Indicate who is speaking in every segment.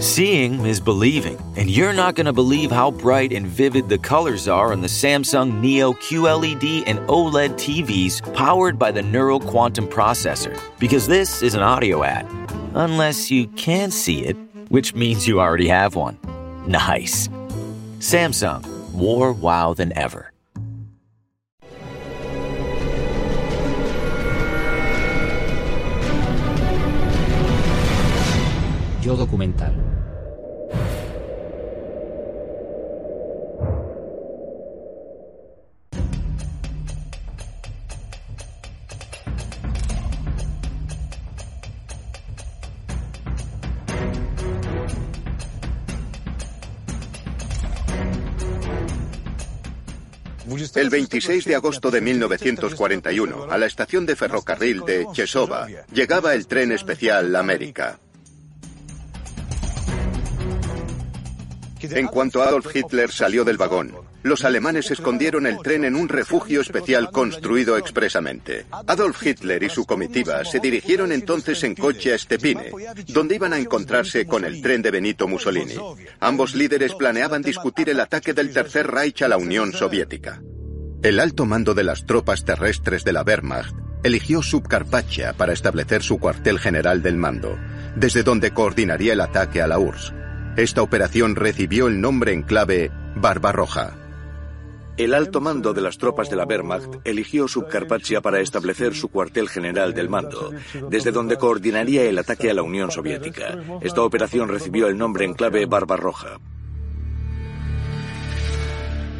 Speaker 1: Seeing is believing, and you're not going to believe how bright and vivid the colors are on the Samsung Neo QLED and OLED TVs powered by the Neural Quantum Processor. Because this is an audio ad. Unless you can see it, which means you already have one. Nice. Samsung, more wow than ever.
Speaker 2: Yo documental.
Speaker 3: El 26 de agosto de 1941, a la estación de ferrocarril de Chesova, llegaba el tren especial América. En cuanto Adolf Hitler salió del vagón, los alemanes escondieron el tren en un refugio especial construido expresamente. Adolf Hitler y su comitiva se dirigieron entonces en coche a Stepine, donde iban a encontrarse con el tren de Benito Mussolini. Ambos líderes planeaban discutir el ataque del Tercer Reich a la Unión Soviética. El alto mando de las tropas terrestres de la Wehrmacht eligió Subcarpacha para establecer su cuartel general del mando, desde donde coordinaría el ataque a la URSS. Esta operación recibió el nombre en clave Barbarroja.
Speaker 4: El alto mando de las tropas de la Wehrmacht eligió Subcarpathia para establecer su cuartel general del mando, desde donde coordinaría el ataque a la Unión Soviética. Esta operación recibió el nombre en clave Barbarroja.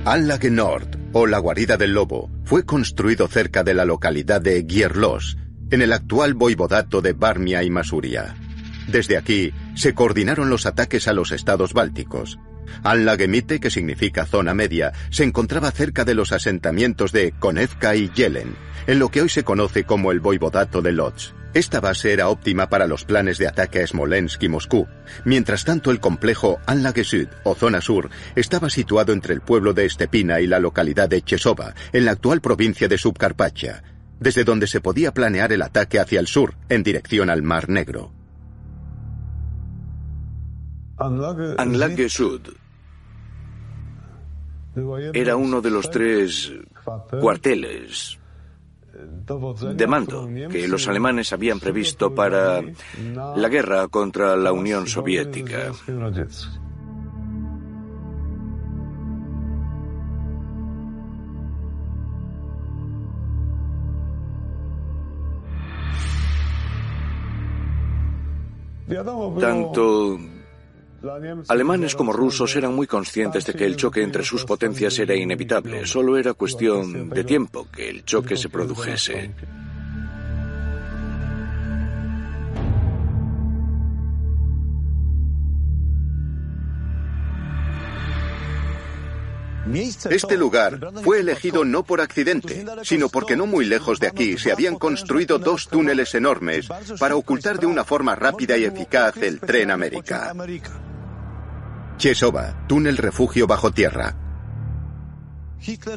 Speaker 3: Anlage Nord, o la guarida del lobo, fue construido cerca de la localidad de Gierlos, en el actual voivodato de Barmia y Masuria. Desde aquí se coordinaron los ataques a los estados bálticos. Anlagemite, que significa zona media, se encontraba cerca de los asentamientos de Konevka y Yelen, en lo que hoy se conoce como el Voivodato de Lodz. Esta base era óptima para los planes de ataque a Smolensk y Moscú. Mientras tanto, el complejo Anlage Sud, o zona sur, estaba situado entre el pueblo de Stepina y la localidad de Chesova, en la actual provincia de Subcarpacha, desde donde se podía planear el ataque hacia el sur, en dirección al Mar Negro.
Speaker 4: Anlage Sud era uno de los tres cuarteles de mando que los alemanes habían previsto para la guerra contra la Unión Soviética. Tanto Alemanes como rusos eran muy conscientes de que el choque entre sus potencias era inevitable. Solo era cuestión de tiempo que el choque se produjese.
Speaker 3: Este lugar fue elegido no por accidente, sino porque no muy lejos de aquí se habían construido dos túneles enormes para ocultar de una forma rápida y eficaz el tren América. Chesova, túnel refugio bajo tierra.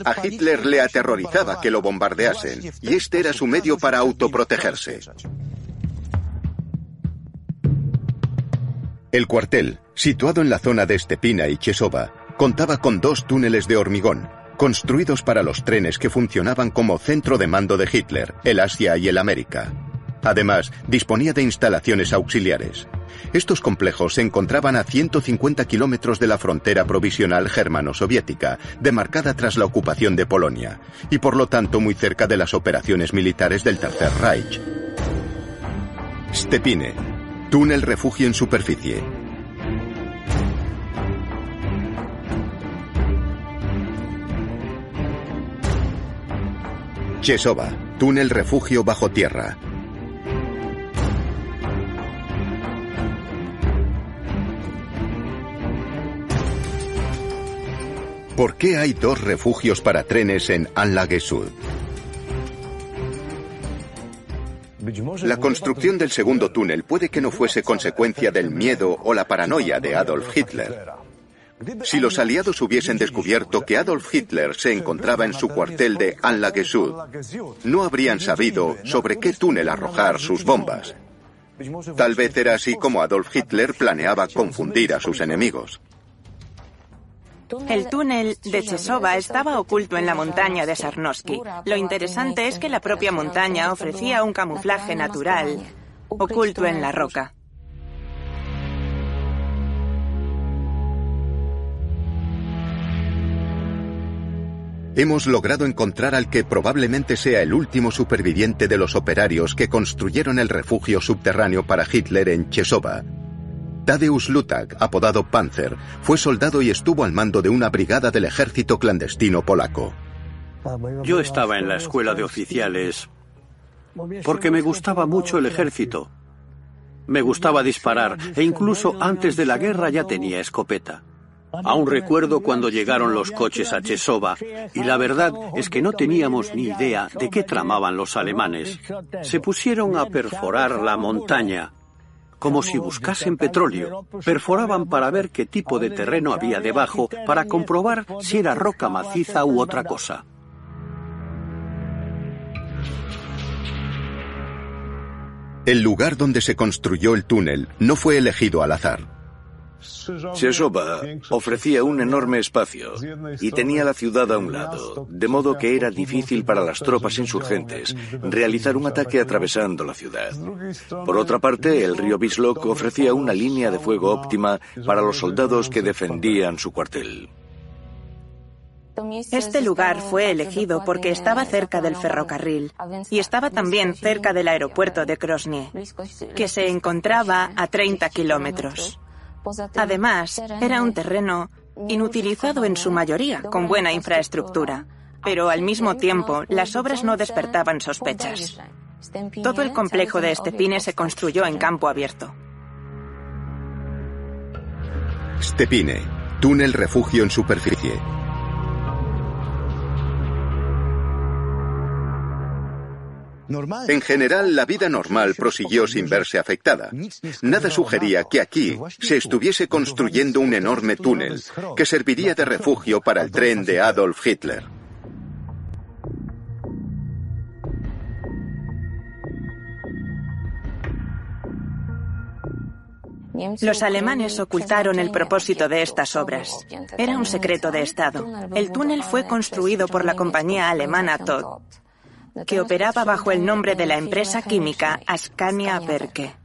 Speaker 3: A Hitler le aterrorizaba que lo bombardeasen, y este era su medio para autoprotegerse. El cuartel, situado en la zona de Stepina y Chesova, contaba con dos túneles de hormigón, construidos para los trenes que funcionaban como centro de mando de Hitler, el Asia y el América. Además, disponía de instalaciones auxiliares. Estos complejos se encontraban a 150 kilómetros de la frontera provisional germano-soviética, demarcada tras la ocupación de Polonia, y por lo tanto muy cerca de las operaciones militares del Tercer Reich. Stepine, túnel refugio en superficie. Chesova, túnel refugio bajo tierra. ¿Por qué hay dos refugios para trenes en Anlage Sud? La construcción del segundo túnel puede que no fuese consecuencia del miedo o la paranoia de Adolf Hitler. Si los aliados hubiesen descubierto que Adolf Hitler se encontraba en su cuartel de Anlage Sud, no habrían sabido sobre qué túnel arrojar sus bombas. Tal vez era así como Adolf Hitler planeaba confundir a sus enemigos.
Speaker 2: El túnel de Chesova estaba oculto en la montaña de Sarnosky. Lo interesante es que la propia montaña ofrecía un camuflaje natural, oculto en la roca.
Speaker 3: Hemos logrado encontrar al que probablemente sea el último superviviente de los operarios que construyeron el refugio subterráneo para Hitler en Chesova. Tadeusz Lutak, apodado Panzer, fue soldado y estuvo al mando de una brigada del ejército clandestino polaco.
Speaker 5: Yo estaba en la escuela de oficiales porque me gustaba mucho el ejército. Me gustaba disparar e incluso antes de la guerra ya tenía escopeta. Aún recuerdo cuando llegaron los coches a Chesova y la verdad es que no teníamos ni idea de qué tramaban los alemanes. Se pusieron a perforar la montaña como si buscasen petróleo. Perforaban para ver qué tipo de terreno había debajo, para comprobar si era roca maciza u otra cosa.
Speaker 3: El lugar donde se construyó el túnel no fue elegido al azar.
Speaker 4: Chesova ofrecía un enorme espacio y tenía la ciudad a un lado, de modo que era difícil para las tropas insurgentes realizar un ataque atravesando la ciudad. Por otra parte, el río Bislok ofrecía una línea de fuego óptima para los soldados que defendían su cuartel.
Speaker 2: Este lugar fue elegido porque estaba cerca del ferrocarril y estaba también cerca del aeropuerto de Krosny, que se encontraba a 30 kilómetros. Además, era un terreno inutilizado en su mayoría, con buena infraestructura, pero al mismo tiempo las obras no despertaban sospechas. Todo el complejo de Stepine se construyó en campo abierto.
Speaker 3: Stepine, túnel refugio en superficie. En general, la vida normal prosiguió sin verse afectada. Nada sugería que aquí se estuviese construyendo un enorme túnel que serviría de refugio para el tren de Adolf Hitler.
Speaker 2: Los alemanes ocultaron el propósito de estas obras. Era un secreto de Estado. El túnel fue construido por la compañía alemana Todd que operaba bajo el nombre de la empresa química Ascania Berke.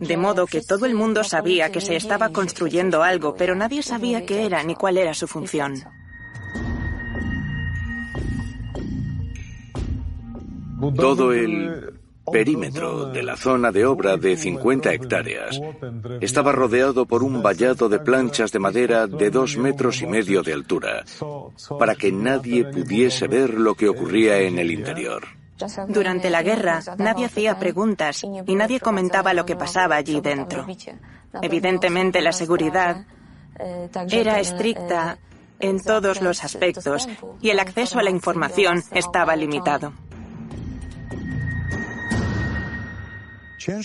Speaker 2: De modo que todo el mundo sabía que se estaba construyendo algo, pero nadie sabía qué era ni cuál era su función.
Speaker 4: Todo el perímetro de la zona de obra de 50 hectáreas estaba rodeado por un vallado de planchas de madera de dos metros y medio de altura, para que nadie pudiese ver lo que ocurría en el interior.
Speaker 2: Durante la guerra, nadie hacía preguntas y nadie comentaba lo que pasaba allí dentro. Evidentemente, la seguridad era estricta en todos los aspectos y el acceso a la información estaba limitado.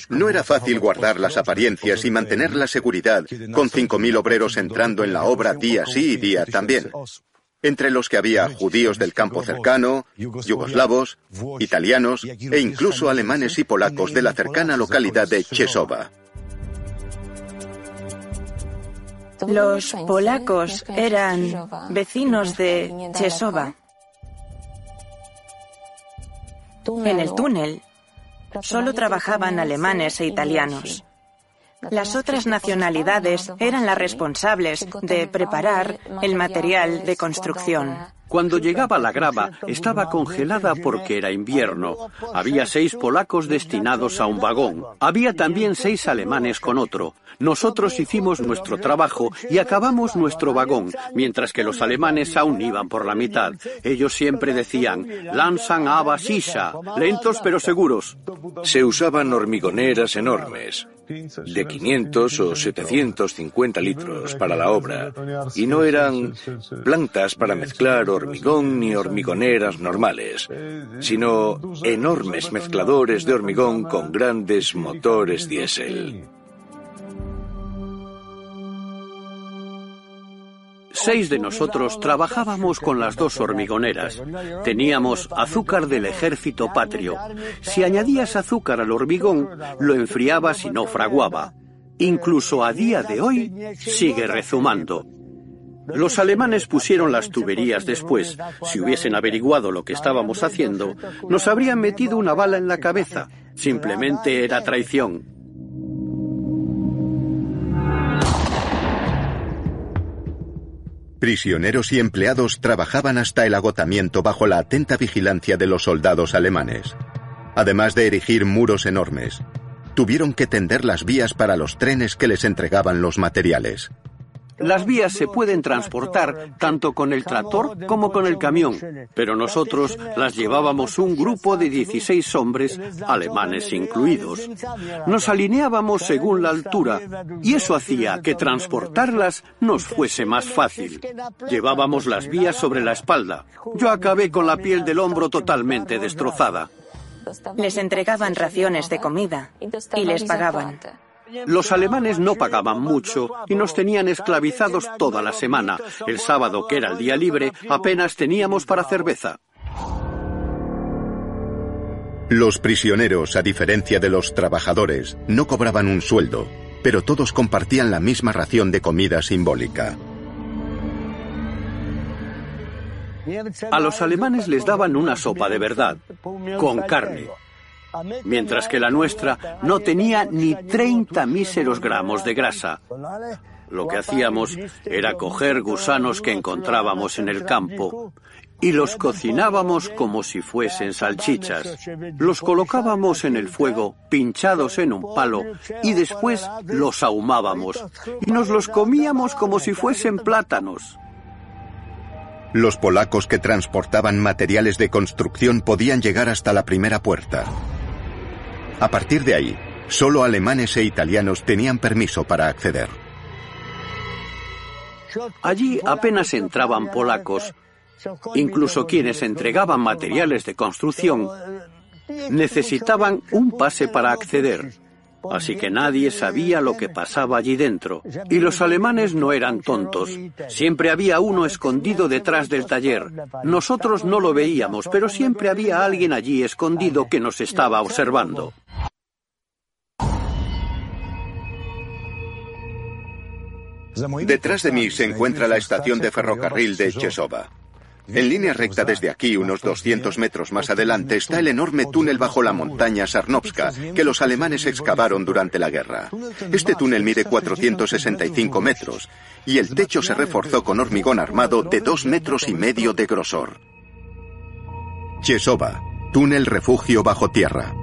Speaker 3: No era fácil guardar las apariencias y mantener la seguridad con 5.000 obreros entrando en la obra día sí y día también, entre los que había judíos del campo cercano, yugoslavos, italianos e incluso alemanes y polacos de la cercana localidad de Chesova.
Speaker 2: Los polacos eran vecinos de Chesova. En el túnel solo trabajaban alemanes e italianos. Las otras nacionalidades eran las responsables de preparar el material de construcción.
Speaker 5: Cuando llegaba la grava, estaba congelada porque era invierno. Había seis polacos destinados a un vagón. Había también seis alemanes con otro. Nosotros hicimos nuestro trabajo y acabamos nuestro vagón, mientras que los alemanes aún iban por la mitad. Ellos siempre decían, lanzan a Basisha, lentos pero seguros.
Speaker 4: Se usaban hormigoneras enormes, de 500 o 750 litros. para la obra, y no eran plantas para mezclar hormigón ni hormigoneras normales, sino enormes mezcladores de hormigón con grandes motores diésel.
Speaker 5: Seis de nosotros trabajábamos con las dos hormigoneras. Teníamos azúcar del ejército patrio. Si añadías azúcar al hormigón, lo enfriabas y no fraguaba. Incluso a día de hoy sigue rezumando. Los alemanes pusieron las tuberías después. Si hubiesen averiguado lo que estábamos haciendo, nos habrían metido una bala en la cabeza. Simplemente era traición.
Speaker 3: Prisioneros y empleados trabajaban hasta el agotamiento bajo la atenta vigilancia de los soldados alemanes. Además de erigir muros enormes, tuvieron que tender las vías para los trenes que les entregaban los materiales.
Speaker 5: Las vías se pueden transportar tanto con el tractor como con el camión, pero nosotros las llevábamos un grupo de 16 hombres, alemanes incluidos. Nos alineábamos según la altura y eso hacía que transportarlas nos fuese más fácil. Llevábamos las vías sobre la espalda. Yo acabé con la piel del hombro totalmente destrozada.
Speaker 2: Les entregaban raciones de comida y les pagaban.
Speaker 5: Los alemanes no pagaban mucho y nos tenían esclavizados toda la semana. El sábado, que era el día libre, apenas teníamos para cerveza.
Speaker 3: Los prisioneros, a diferencia de los trabajadores, no cobraban un sueldo, pero todos compartían la misma ración de comida simbólica.
Speaker 5: A los alemanes les daban una sopa de verdad, con carne, mientras que la nuestra no tenía ni 30 míseros gramos de grasa. Lo que hacíamos era coger gusanos que encontrábamos en el campo y los cocinábamos como si fuesen salchichas. Los colocábamos en el fuego, pinchados en un palo, y después los ahumábamos y nos los comíamos como si fuesen plátanos.
Speaker 3: Los polacos que transportaban materiales de construcción podían llegar hasta la primera puerta. A partir de ahí, solo alemanes e italianos tenían permiso para acceder.
Speaker 5: Allí apenas entraban polacos. Incluso quienes entregaban materiales de construcción necesitaban un pase para acceder. Así que nadie sabía lo que pasaba allí dentro. Y los alemanes no eran tontos. Siempre había uno escondido detrás del taller. Nosotros no lo veíamos, pero siempre había alguien allí escondido que nos estaba observando.
Speaker 3: Detrás de mí se encuentra la estación de ferrocarril de Chesova. En línea recta desde aquí, unos 200 metros más adelante, está el enorme túnel bajo la montaña Sarnovska que los alemanes excavaron durante la guerra. Este túnel mide 465 metros y el techo se reforzó con hormigón armado de dos metros y medio de grosor. Chesova, túnel refugio bajo tierra.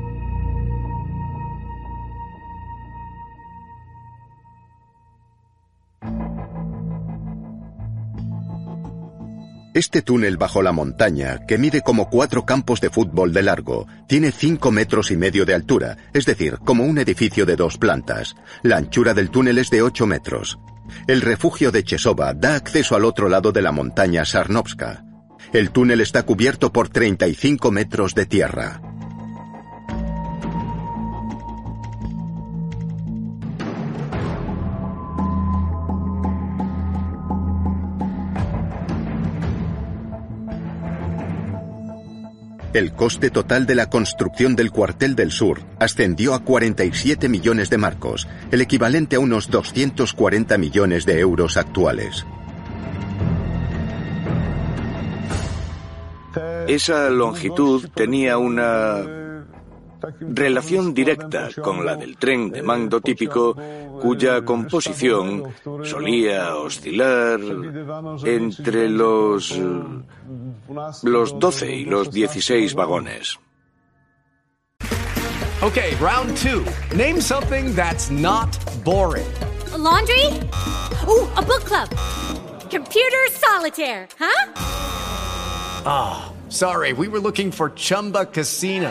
Speaker 3: Este túnel bajo la montaña, que mide como cuatro campos de fútbol de largo, tiene cinco metros y medio de altura, es decir, como un edificio de dos plantas. La anchura del túnel es de ocho metros. El refugio de Chesova da acceso al otro lado de la montaña Sarnovska. El túnel está cubierto por 35 metros de tierra. El coste total de la construcción del cuartel del sur ascendió a 47 millones de marcos, el equivalente a unos 240 millones de euros actuales.
Speaker 4: Esa longitud tenía una relación directa con la del tren de mando típico, cuya composición solía oscilar entre los, los 12 y los 16 vagones.
Speaker 6: Okay, round two. Name something that's not boring.
Speaker 7: laundry? Ooh, a book club. Computer solitaire, huh?
Speaker 6: Ah, sorry, we were looking for Chumba Casino.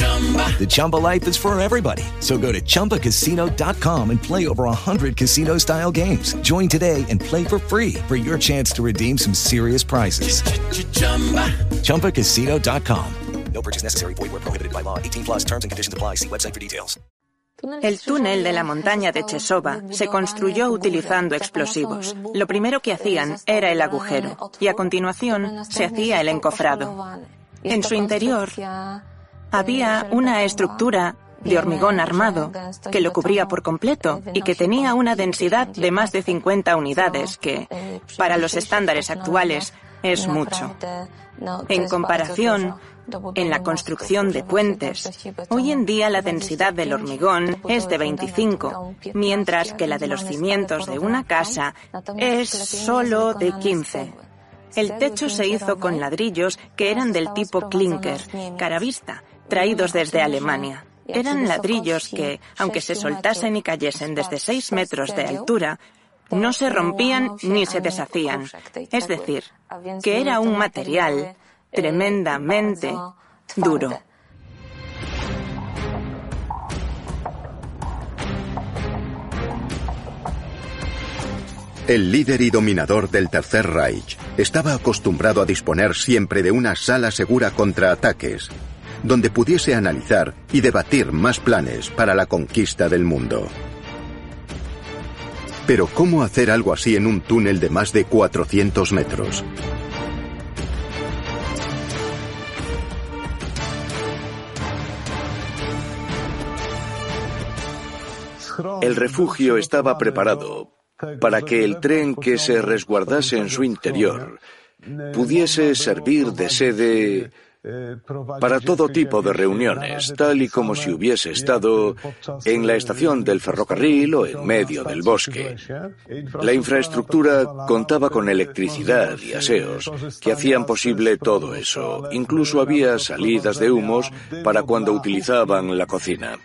Speaker 8: The Chumba life is for everybody. So go to ChumbaCasino.com and play over 100 casino style games. Join today and play for free for your chance to redeem some serious prizes. ChumbaCasino.com.
Speaker 1: No purchase necessary. Void where prohibited by law. 18 plus terms and conditions apply. See website for details.
Speaker 2: El túnel de la montaña de Chesova se construyó utilizando explosivos. Lo primero que hacían era el agujero y a continuación se hacía el encofrado. En su interior había una estructura de hormigón armado que lo cubría por completo y que tenía una densidad de más de 50 unidades, que para los estándares actuales es mucho. En comparación, en la construcción de puentes, hoy en día la densidad del hormigón es de 25, mientras que la de los cimientos de una casa es solo de 15. El techo se hizo con ladrillos que eran del tipo clinker, caravista, traídos desde Alemania. Eran ladrillos que, aunque se soltasen y cayesen desde 6 metros de altura, no se rompían ni se deshacían. Es decir, que era un material tremendamente duro.
Speaker 3: El líder y dominador del Tercer Reich estaba acostumbrado a disponer siempre de una sala segura contra ataques, donde pudiese analizar y debatir más planes para la conquista del mundo. Pero ¿cómo hacer algo así en un túnel de más de 400 metros?
Speaker 4: El refugio estaba preparado para que el tren que se resguardase en su interior pudiese servir de sede para todo tipo de reuniones, tal y como si hubiese estado en la estación del ferrocarril o en medio del bosque. La infraestructura contaba con electricidad y aseos que hacían posible todo eso. Incluso había salidas de humos para cuando utilizaban la cocina.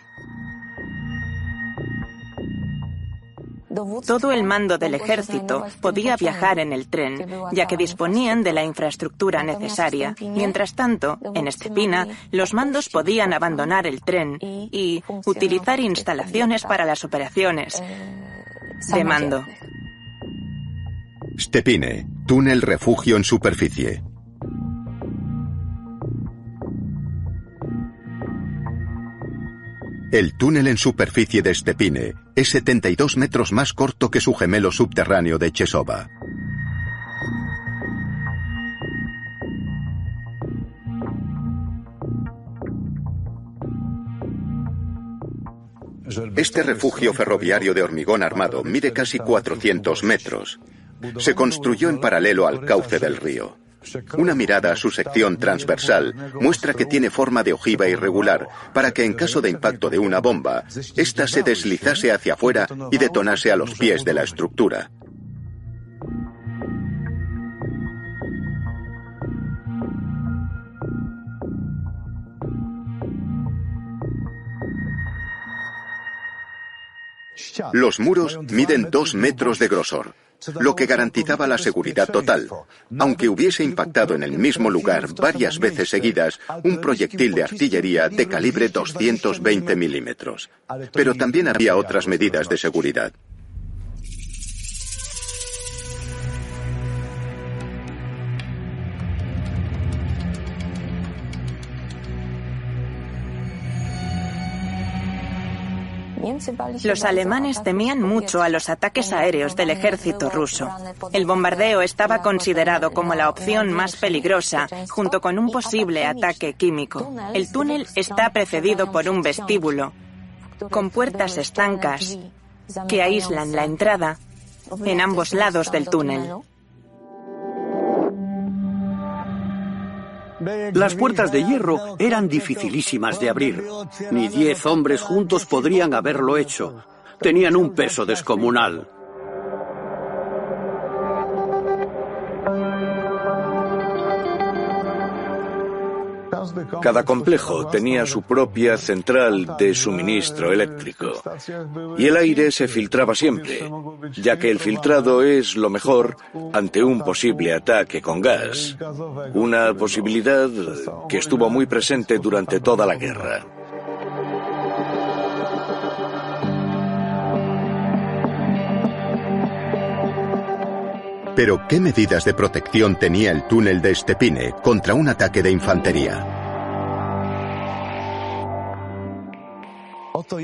Speaker 2: Todo el mando del ejército podía viajar en el tren, ya que disponían de la infraestructura necesaria. Mientras tanto, en Estepina, los mandos podían abandonar el tren y utilizar instalaciones para las operaciones de mando.
Speaker 3: Stepine, túnel refugio en superficie. El túnel en superficie de Stepine es 72 metros más corto que su gemelo subterráneo de Chesova. Este refugio ferroviario de hormigón armado mide casi 400 metros. Se construyó en paralelo al cauce del río. Una mirada a su sección transversal muestra que tiene forma de ojiva irregular para que en caso de impacto de una bomba, ésta se deslizase hacia afuera y detonase a los pies de la estructura. Los muros miden dos metros de grosor lo que garantizaba la seguridad total, aunque hubiese impactado en el mismo lugar varias veces seguidas un proyectil de artillería de calibre 220 milímetros. Pero también había otras medidas de seguridad.
Speaker 2: Los alemanes temían mucho a los ataques aéreos del ejército ruso. El bombardeo estaba considerado como la opción más peligrosa, junto con un posible ataque químico. El túnel está precedido por un vestíbulo, con puertas estancas que aíslan la entrada en ambos lados del túnel.
Speaker 5: Las puertas de hierro eran dificilísimas de abrir. Ni diez hombres juntos podrían haberlo hecho. Tenían un peso descomunal.
Speaker 4: Cada complejo tenía su propia central de suministro eléctrico y el aire se filtraba siempre, ya que el filtrado es lo mejor ante un posible ataque con gas, una posibilidad que estuvo muy presente durante toda la guerra.
Speaker 3: Pero ¿qué medidas de protección tenía el túnel de Stepine contra un ataque de infantería?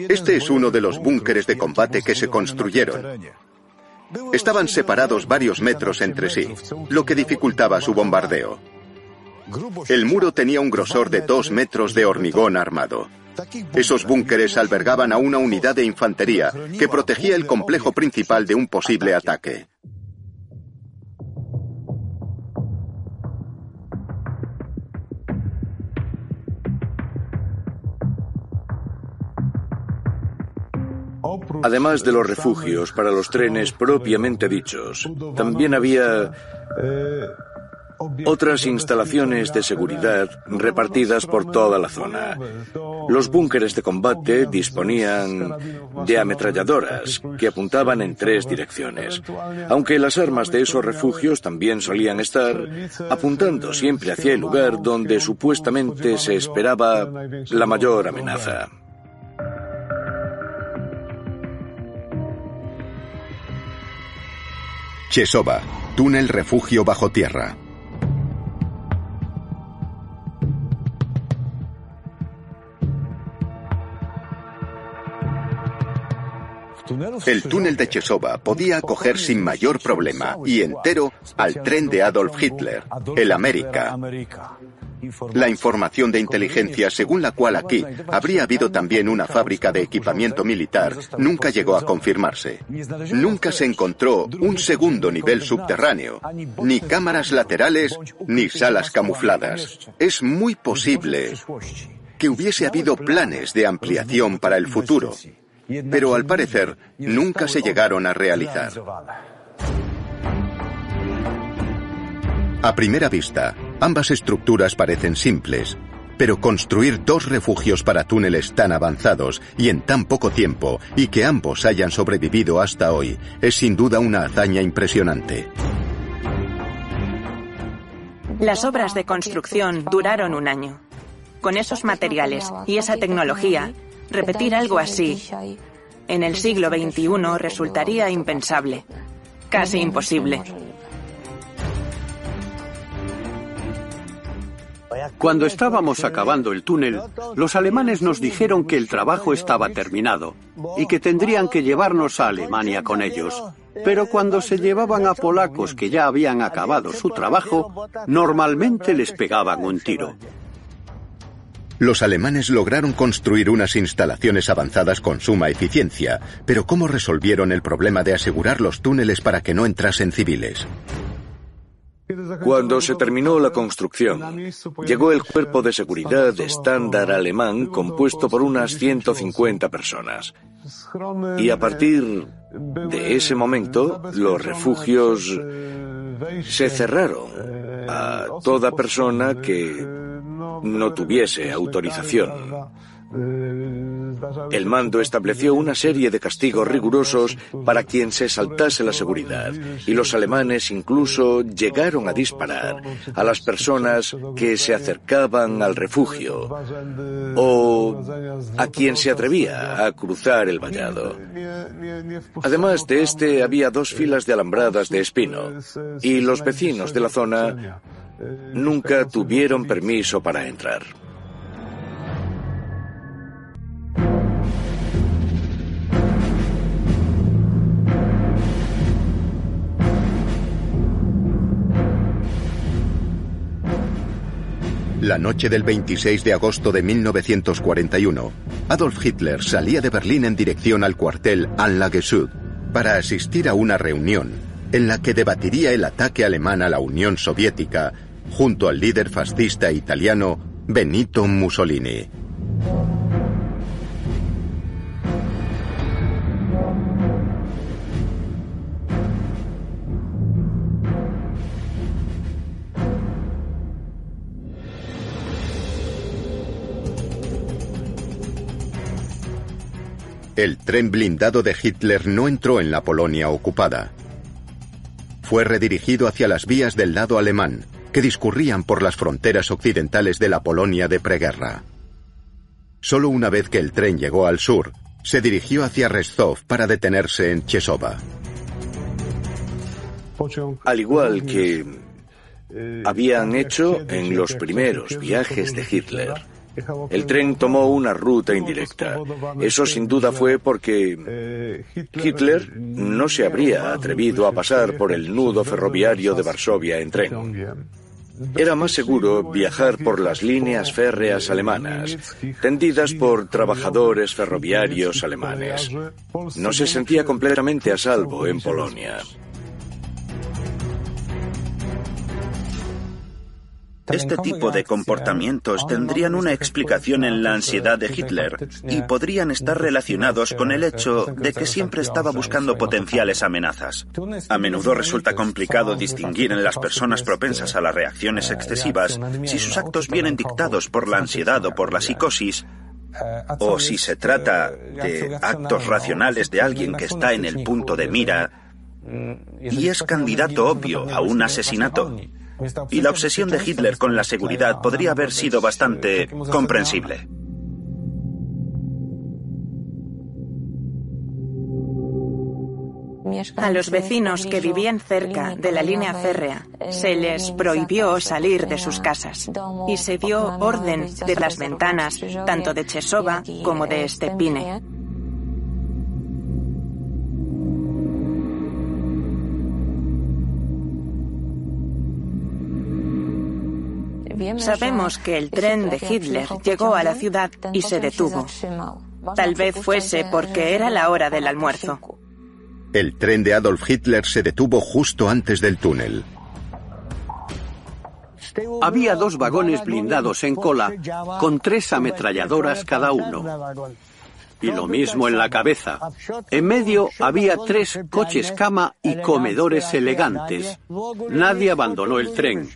Speaker 3: Este es uno de los búnkeres de combate que se construyeron. Estaban separados varios metros entre sí, lo que dificultaba su bombardeo. El muro tenía un grosor de dos metros de hormigón armado. Esos búnkeres albergaban a una unidad de infantería que protegía el complejo principal de un posible ataque.
Speaker 4: Además de los refugios para los trenes propiamente dichos, también había otras instalaciones de seguridad repartidas por toda la zona. Los búnkeres de combate disponían de ametralladoras que apuntaban en tres direcciones, aunque las armas de esos refugios también solían estar apuntando siempre hacia el lugar donde supuestamente se esperaba la mayor amenaza.
Speaker 3: Chesova, túnel refugio bajo tierra. El túnel de Chesova podía acoger sin mayor problema y entero al tren de Adolf Hitler, el América. La información de inteligencia según la cual aquí habría habido también una fábrica de equipamiento militar nunca llegó a confirmarse. Nunca se encontró un segundo nivel subterráneo, ni cámaras laterales, ni salas camufladas. Es muy posible que hubiese habido planes de ampliación para el futuro, pero al parecer nunca se llegaron a realizar. A primera vista, ambas estructuras parecen simples, pero construir dos refugios para túneles tan avanzados y en tan poco tiempo y que ambos hayan sobrevivido hasta hoy es sin duda una hazaña impresionante.
Speaker 2: Las obras de construcción duraron un año. Con esos materiales y esa tecnología, repetir algo así en el siglo XXI resultaría impensable, casi imposible.
Speaker 5: Cuando estábamos acabando el túnel, los alemanes nos dijeron que el trabajo estaba terminado y que tendrían que llevarnos a Alemania con ellos. Pero cuando se llevaban a polacos que ya habían acabado su trabajo, normalmente les pegaban un tiro.
Speaker 3: Los alemanes lograron construir unas instalaciones avanzadas con suma eficiencia, pero ¿cómo resolvieron el problema de asegurar los túneles para que no entrasen civiles?
Speaker 4: Cuando se terminó la construcción, llegó el cuerpo de seguridad estándar alemán compuesto por unas 150 personas. Y a partir de ese momento, los refugios se cerraron a toda persona que no tuviese autorización. El mando estableció una serie de castigos rigurosos para quien se saltase la seguridad y los alemanes incluso llegaron a disparar a las personas que se acercaban al refugio o a quien se atrevía a cruzar el vallado. Además de este había dos filas de alambradas de espino y los vecinos de la zona nunca tuvieron permiso para entrar.
Speaker 3: La noche del 26 de agosto de 1941, Adolf Hitler salía de Berlín en dirección al cuartel Anlage Süd para asistir a una reunión en la que debatiría el ataque alemán a la Unión Soviética junto al líder fascista italiano Benito Mussolini. El tren blindado de Hitler no entró en la Polonia ocupada. Fue redirigido hacia las vías del lado alemán, que discurrían por las fronteras occidentales de la Polonia de preguerra. Solo una vez que el tren llegó al sur, se dirigió hacia Rostov para detenerse en Chesova.
Speaker 4: Al igual que habían hecho en los primeros viajes de Hitler, el tren tomó una ruta indirecta. Eso sin duda fue porque Hitler no se habría atrevido a pasar por el nudo ferroviario de Varsovia en tren. Era más seguro viajar por las líneas férreas alemanas, tendidas por trabajadores ferroviarios alemanes. No se sentía completamente a salvo en Polonia.
Speaker 9: Este tipo de comportamientos tendrían una explicación en la ansiedad de Hitler y podrían estar relacionados con el hecho de que siempre estaba buscando potenciales amenazas. A menudo resulta complicado distinguir en las personas propensas a las reacciones excesivas si sus actos vienen dictados por la ansiedad o por la psicosis o si se trata de actos racionales de alguien que está en el punto de mira y es candidato obvio a un asesinato. Y la obsesión de Hitler con la seguridad podría haber sido bastante comprensible.
Speaker 2: A los vecinos que vivían cerca de la línea férrea se les prohibió salir de sus casas y se dio orden de las ventanas tanto de Chesova como de Stepine. Sabemos que el tren de Hitler llegó a la ciudad y se detuvo. Tal vez fuese porque era la hora del almuerzo.
Speaker 3: El tren de Adolf Hitler se detuvo justo antes del túnel.
Speaker 5: Había dos vagones blindados en cola con tres ametralladoras cada uno. Y lo mismo en la cabeza. En medio había tres coches cama y comedores elegantes. Nadie abandonó el tren.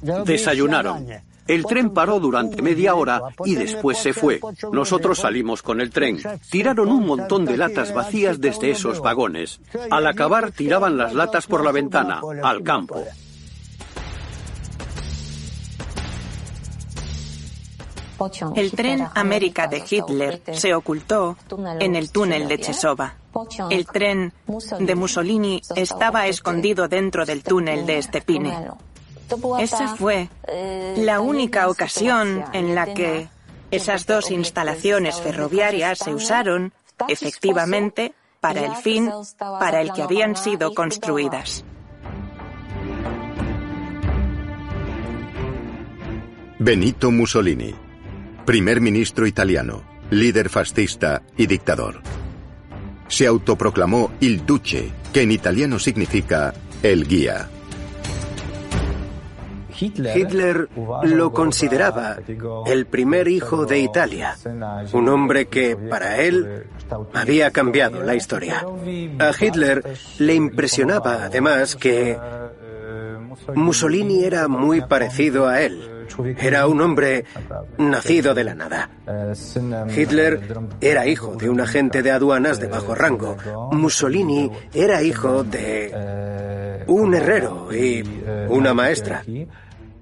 Speaker 5: Desayunaron. El tren paró durante media hora y después se fue. Nosotros salimos con el tren. Tiraron un montón de latas vacías desde esos vagones. Al acabar tiraban las latas por la ventana, al campo.
Speaker 2: El tren América de Hitler se ocultó en el túnel de Chesova. El tren de Mussolini estaba escondido dentro del túnel de Stepine. Esa fue la única ocasión en la que esas dos instalaciones ferroviarias se usaron efectivamente para el fin para el que habían sido construidas.
Speaker 3: Benito Mussolini, primer ministro italiano, líder fascista y dictador. Se autoproclamó Il Duce, que en italiano significa el guía.
Speaker 10: Hitler lo consideraba el primer hijo de Italia, un hombre que para él había cambiado la historia. A Hitler le impresionaba además que Mussolini era muy parecido a él. Era un hombre nacido de la nada. Hitler era hijo de un agente de aduanas de bajo rango. Mussolini era hijo de un herrero y una maestra.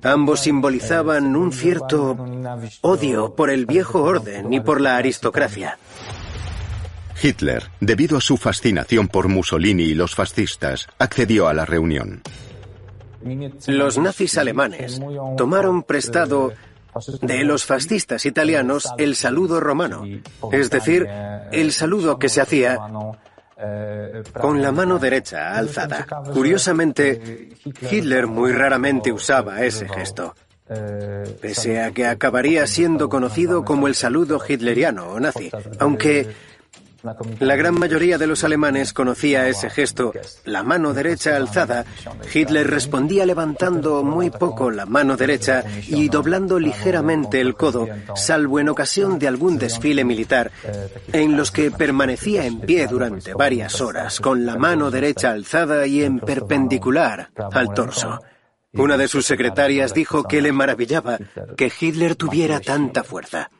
Speaker 10: Ambos simbolizaban un cierto odio por el viejo orden y por la aristocracia.
Speaker 3: Hitler, debido a su fascinación por Mussolini y los fascistas, accedió a la reunión.
Speaker 10: Los nazis alemanes tomaron prestado de los fascistas italianos el saludo romano, es decir, el saludo que se hacía con la mano derecha alzada. Curiosamente, Hitler muy raramente usaba ese gesto, pese a que acabaría siendo conocido como el saludo hitleriano o nazi, aunque la gran mayoría de los alemanes conocía ese gesto, la mano derecha alzada. Hitler respondía levantando muy poco la mano derecha y doblando ligeramente el codo, salvo en ocasión de algún desfile militar, en los que permanecía en pie durante varias horas, con la mano derecha alzada y en perpendicular al torso. Una de sus secretarias dijo que le maravillaba que Hitler tuviera tanta fuerza.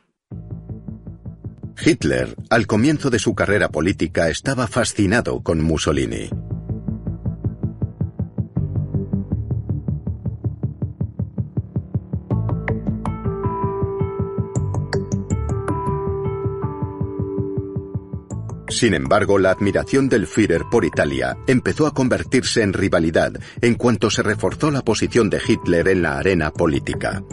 Speaker 3: Hitler, al comienzo de su carrera política, estaba fascinado con Mussolini. Sin embargo, la admiración del Führer por Italia empezó a convertirse en rivalidad en cuanto se reforzó la posición de Hitler en la arena política.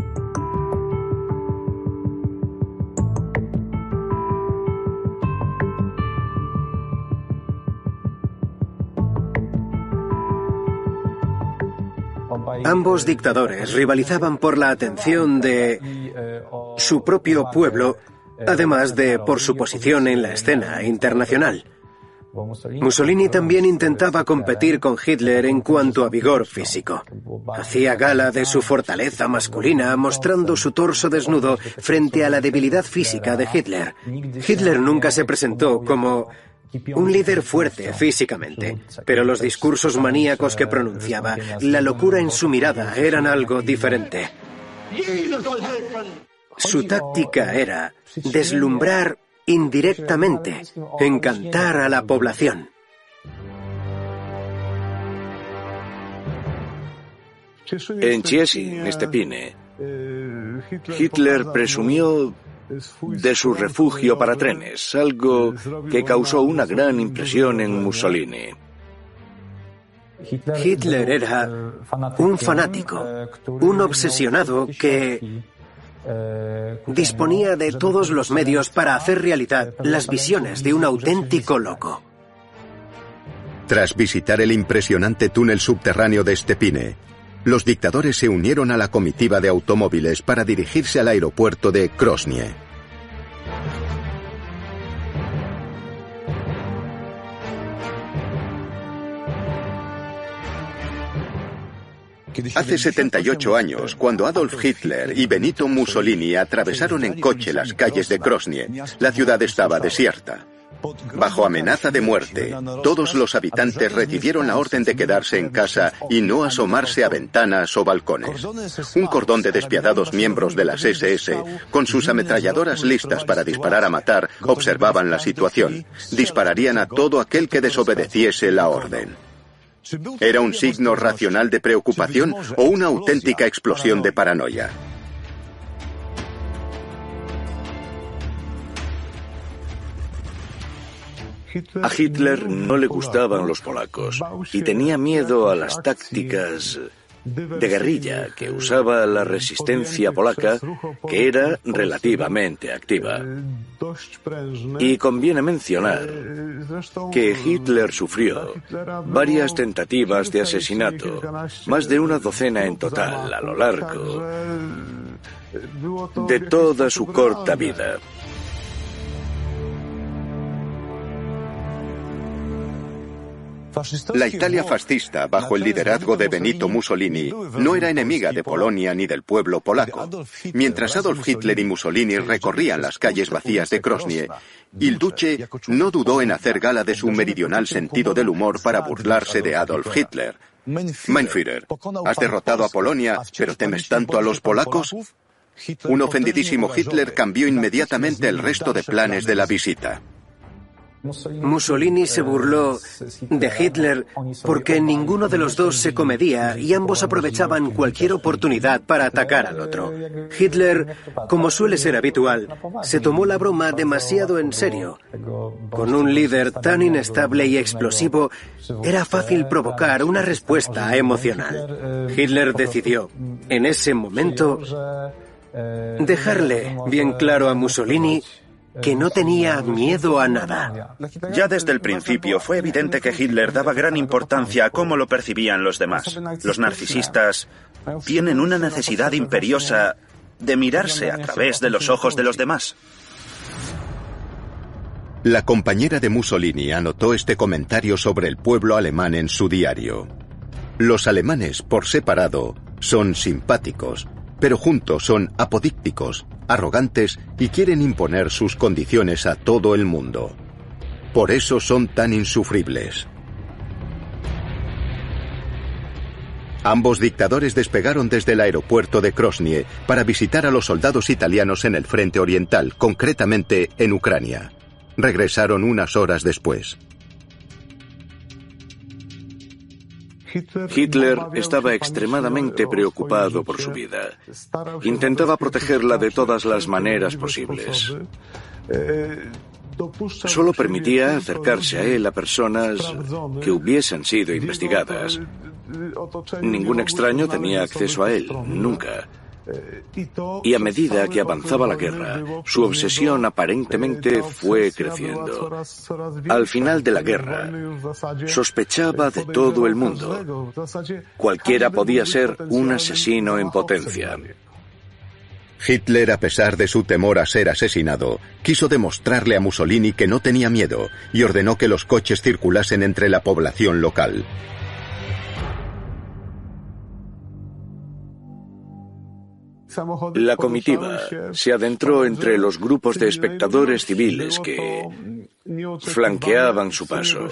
Speaker 10: Ambos dictadores rivalizaban por la atención de su propio pueblo además de por su posición en la escena internacional. Mussolini también intentaba competir con Hitler en cuanto a vigor físico. Hacía gala de su fortaleza masculina mostrando su torso desnudo frente a la debilidad física de Hitler. Hitler nunca se presentó como un líder fuerte físicamente, pero los discursos maníacos que pronunciaba, la locura en su mirada eran algo diferente. Su táctica era deslumbrar indirectamente, encantar a la población.
Speaker 4: En Chiesi, en Estepine, Hitler presumió de su refugio para trenes, algo que causó una gran impresión en Mussolini.
Speaker 10: Hitler era un fanático, un obsesionado que disponía de todos los medios para hacer realidad las visiones de un auténtico loco.
Speaker 3: Tras visitar el impresionante túnel subterráneo de Stepine, los dictadores se unieron a la comitiva de automóviles para dirigirse al aeropuerto de Krosnie. Hace 78 años, cuando Adolf Hitler y Benito Mussolini atravesaron en coche las calles de Krosnie, la ciudad estaba desierta. Bajo amenaza de muerte, todos los habitantes recibieron la orden de quedarse en casa y no asomarse a ventanas o balcones. Un cordón de despiadados miembros de las SS, con sus ametralladoras listas para disparar a matar, observaban la situación. Dispararían a todo aquel que desobedeciese la orden. ¿Era un signo racional de preocupación o una auténtica explosión de paranoia?
Speaker 4: A Hitler no le gustaban los polacos y tenía miedo a las tácticas de guerrilla que usaba la resistencia polaca, que era relativamente activa. Y conviene mencionar que Hitler sufrió varias tentativas de asesinato, más de una docena en total a lo largo de toda su corta vida.
Speaker 3: La Italia fascista, bajo el liderazgo de Benito Mussolini, no era enemiga de Polonia ni del pueblo polaco. Mientras Adolf Hitler y Mussolini recorrían las calles vacías de Krosnie, il Duce no dudó en hacer gala de su meridional sentido del humor para burlarse de Adolf Hitler. Mein Führer, has derrotado a Polonia, pero temes tanto a los polacos? Un ofendidísimo Hitler cambió inmediatamente el resto de planes de la visita.
Speaker 10: Mussolini se burló de Hitler porque ninguno de los dos se comedía y ambos aprovechaban cualquier oportunidad para atacar al otro. Hitler, como suele ser habitual, se tomó la broma demasiado en serio. Con un líder tan inestable y explosivo, era fácil provocar una respuesta emocional. Hitler decidió, en ese momento, dejarle bien claro a Mussolini que no tenía miedo a nada.
Speaker 9: Ya desde el principio fue evidente que Hitler daba gran importancia a cómo lo percibían los demás. Los narcisistas tienen una necesidad imperiosa de mirarse a través de los ojos de los demás.
Speaker 3: La compañera de Mussolini anotó este comentario sobre el pueblo alemán en su diario. Los alemanes, por separado, son simpáticos, pero juntos son apodícticos, arrogantes y quieren imponer sus condiciones a todo el mundo. Por eso son tan insufribles. Ambos dictadores despegaron desde el aeropuerto de Krosnie para visitar a los soldados italianos en el frente oriental, concretamente en Ucrania. Regresaron unas horas después.
Speaker 4: Hitler estaba extremadamente preocupado por su vida. Intentaba protegerla de todas las maneras posibles. Solo permitía acercarse a él a personas que hubiesen sido investigadas. Ningún extraño tenía acceso a él, nunca. Y a medida que avanzaba la guerra, su obsesión aparentemente fue creciendo. Al final de la guerra, sospechaba de todo el mundo. Cualquiera podía ser un asesino en potencia.
Speaker 3: Hitler, a pesar de su temor a ser asesinado, quiso demostrarle a Mussolini que no tenía miedo y ordenó que los coches circulasen entre la población local.
Speaker 4: La comitiva se adentró entre los grupos de espectadores civiles que flanqueaban su paso.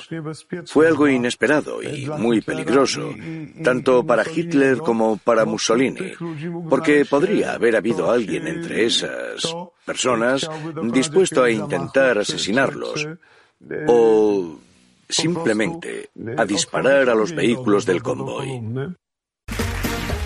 Speaker 4: Fue algo inesperado y muy peligroso, tanto para Hitler como para Mussolini, porque podría haber habido alguien entre esas personas dispuesto a intentar asesinarlos o simplemente a disparar a los vehículos del convoy.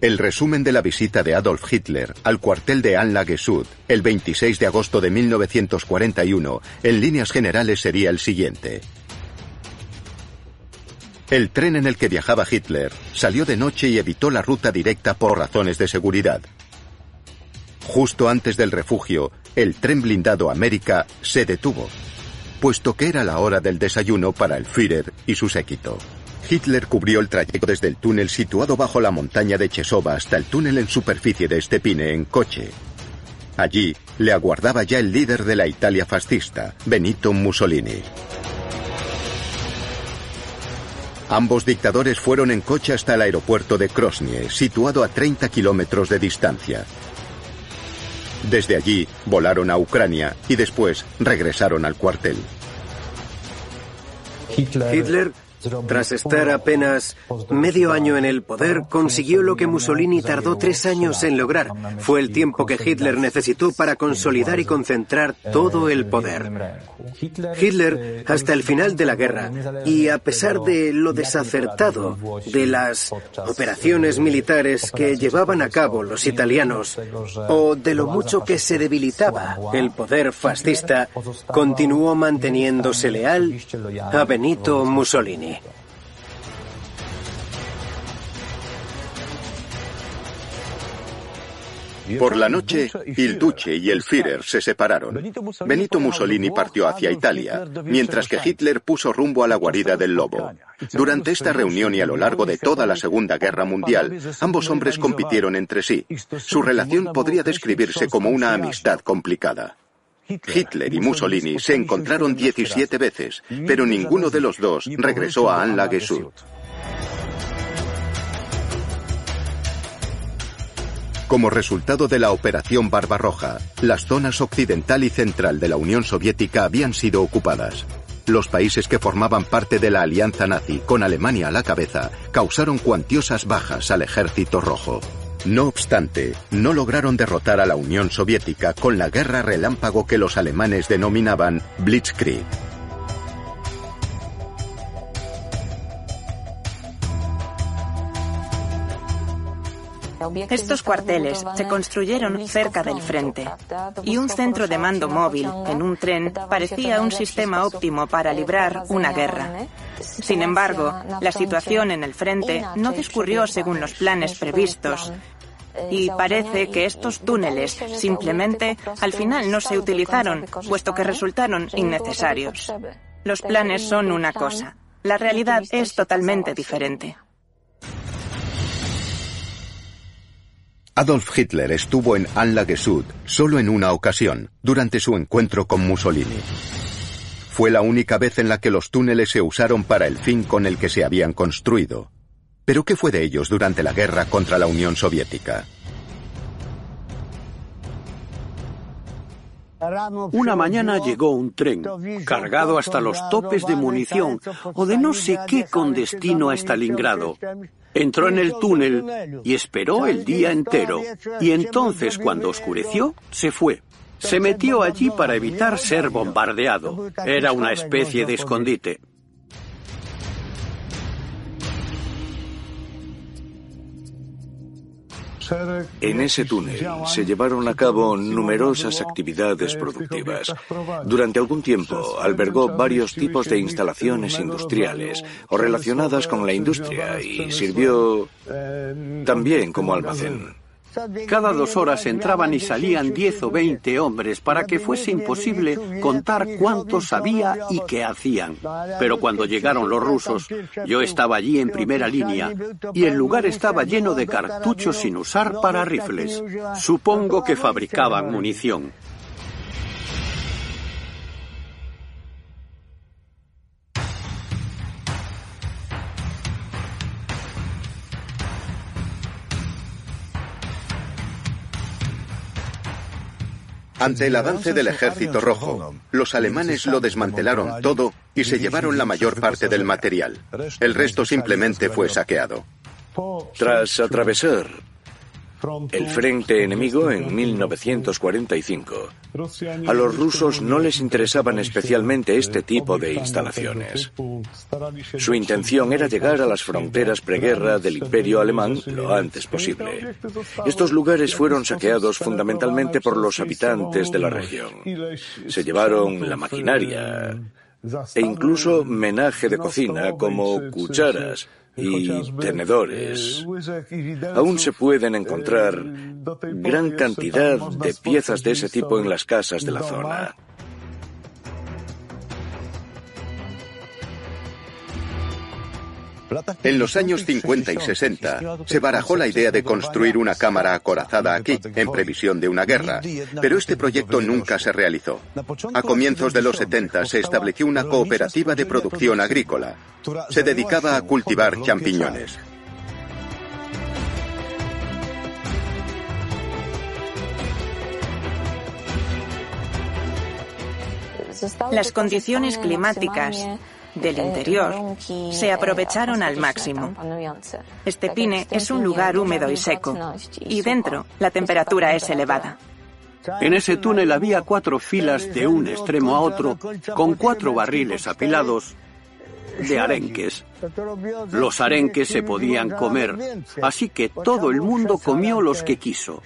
Speaker 3: El resumen de la visita de Adolf Hitler al cuartel de Anlagesud el 26 de agosto de 1941 en líneas generales sería el siguiente. El tren en el que viajaba Hitler salió de noche y evitó la ruta directa por razones de seguridad. Justo antes del refugio, el tren blindado América se detuvo, puesto que era la hora del desayuno para el Führer y su séquito. Hitler cubrió el trayecto desde el túnel situado bajo la montaña de Chesova hasta el túnel en superficie de Stepine en coche. Allí le aguardaba ya el líder de la Italia fascista, Benito Mussolini. Ambos dictadores fueron en coche hasta el aeropuerto de Krosnie, situado a 30 kilómetros de distancia. Desde allí volaron a Ucrania y después regresaron al cuartel.
Speaker 10: Hitler tras estar apenas medio año en el poder, consiguió lo que Mussolini tardó tres años en lograr. Fue el tiempo que Hitler necesitó para consolidar y concentrar todo el poder. Hitler, hasta el final de la guerra, y a pesar de lo desacertado de las operaciones militares que llevaban a cabo los italianos, o de lo mucho que se debilitaba el poder fascista, continuó manteniéndose leal a Benito Mussolini.
Speaker 3: Por la noche, il Duce y el Führer se separaron. Benito Mussolini partió hacia Italia, mientras que Hitler puso rumbo a la guarida del lobo. Durante esta reunión y a lo largo de toda la Segunda Guerra Mundial, ambos hombres compitieron entre sí. Su relación podría describirse como una amistad complicada. Hitler y Mussolini se encontraron 17 veces, pero ninguno de los dos regresó a Anlagesud. Como resultado de la Operación Barbarroja, las zonas occidental y central de la Unión Soviética habían sido ocupadas. Los países que formaban parte de la alianza nazi, con Alemania a la cabeza, causaron cuantiosas bajas al ejército rojo. No obstante, no lograron derrotar a la Unión Soviética con la guerra relámpago que los alemanes denominaban Blitzkrieg.
Speaker 2: Estos cuarteles se construyeron cerca del frente y un centro de mando móvil en un tren parecía un sistema óptimo para librar una guerra. Sin embargo, la situación en el frente no discurrió según los planes previstos y parece que estos túneles simplemente al final no se utilizaron, puesto que resultaron innecesarios. Los planes son una cosa. La realidad es totalmente diferente.
Speaker 3: Adolf Hitler estuvo en Anlagesud solo en una ocasión, durante su encuentro con Mussolini. Fue la única vez en la que los túneles se usaron para el fin con el que se habían construido. Pero ¿qué fue de ellos durante la guerra contra la Unión Soviética?
Speaker 5: Una mañana llegó un tren, cargado hasta los topes de munición o de no sé qué con destino a Stalingrado. Entró en el túnel y esperó el día entero. Y entonces, cuando oscureció, se fue. Se metió allí para evitar ser bombardeado. Era una especie de escondite.
Speaker 4: En ese túnel se llevaron a cabo numerosas actividades productivas. Durante algún tiempo albergó varios tipos de instalaciones industriales o relacionadas con la industria y sirvió también como almacén.
Speaker 5: Cada dos horas entraban y salían diez o veinte hombres para que fuese imposible contar cuántos había y qué hacían. Pero cuando llegaron los rusos, yo estaba allí en primera línea y el lugar estaba lleno de cartuchos sin usar para rifles. Supongo que fabricaban munición.
Speaker 3: Ante el avance del ejército rojo, los alemanes lo desmantelaron todo y se llevaron la mayor parte del material. El resto simplemente fue saqueado.
Speaker 4: Tras atravesar el frente enemigo en 1945. A los rusos no les interesaban especialmente este tipo de instalaciones. Su intención era llegar a las fronteras preguerra del imperio alemán lo antes posible. Estos lugares fueron saqueados fundamentalmente por los habitantes de la región. Se llevaron la maquinaria e incluso menaje de cocina como cucharas, y tenedores. Aún se pueden encontrar gran cantidad de piezas de ese tipo en las casas de la zona.
Speaker 3: En los años 50 y 60 se barajó la idea de construir una cámara acorazada aquí, en previsión de una guerra, pero este proyecto nunca se realizó. A comienzos de los 70 se estableció una cooperativa de producción agrícola. Se dedicaba a cultivar champiñones.
Speaker 2: Las condiciones climáticas del interior se aprovecharon al máximo. Este pine es un lugar húmedo y seco, y dentro la temperatura es elevada.
Speaker 5: En ese túnel había cuatro filas de un extremo a otro, con cuatro barriles apilados de arenques. Los arenques se podían comer, así que todo el mundo comió los que quiso.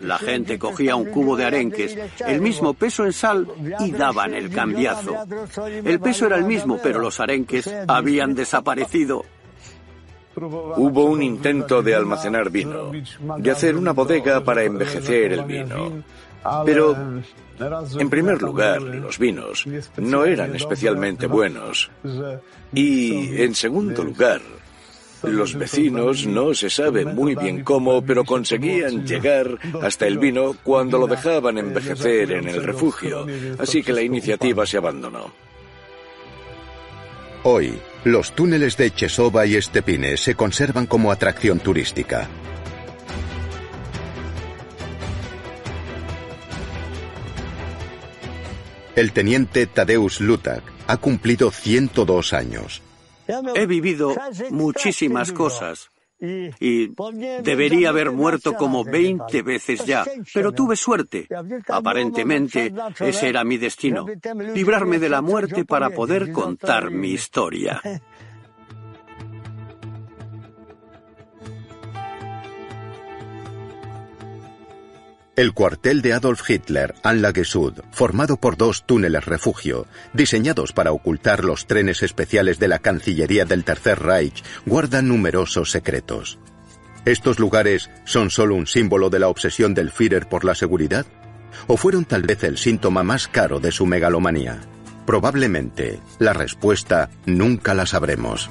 Speaker 5: La gente cogía un cubo de arenques, el mismo peso en sal y daban el cambiazo. El peso era el mismo, pero los arenques habían desaparecido.
Speaker 4: Hubo un intento de almacenar vino, de hacer una bodega para envejecer el vino. Pero, en primer lugar, los vinos no eran especialmente buenos. Y, en segundo lugar, los vecinos no se sabe muy bien cómo, pero conseguían llegar hasta el vino cuando lo dejaban envejecer en el refugio, así que la iniciativa se abandonó.
Speaker 3: Hoy, los túneles de Chesova y Estepine se conservan como atracción turística. El teniente Tadeusz Lutak ha cumplido 102 años.
Speaker 5: He vivido muchísimas cosas y debería haber muerto como 20 veces ya, pero tuve suerte. Aparentemente ese era mi destino, librarme de la muerte para poder contar mi historia.
Speaker 3: El cuartel de Adolf Hitler, Anlagesud, formado por dos túneles refugio, diseñados para ocultar los trenes especiales de la Cancillería del Tercer Reich, guarda numerosos secretos. ¿Estos lugares son solo un símbolo de la obsesión del Führer por la seguridad? ¿O fueron tal vez el síntoma más caro de su megalomanía? Probablemente la respuesta nunca la sabremos.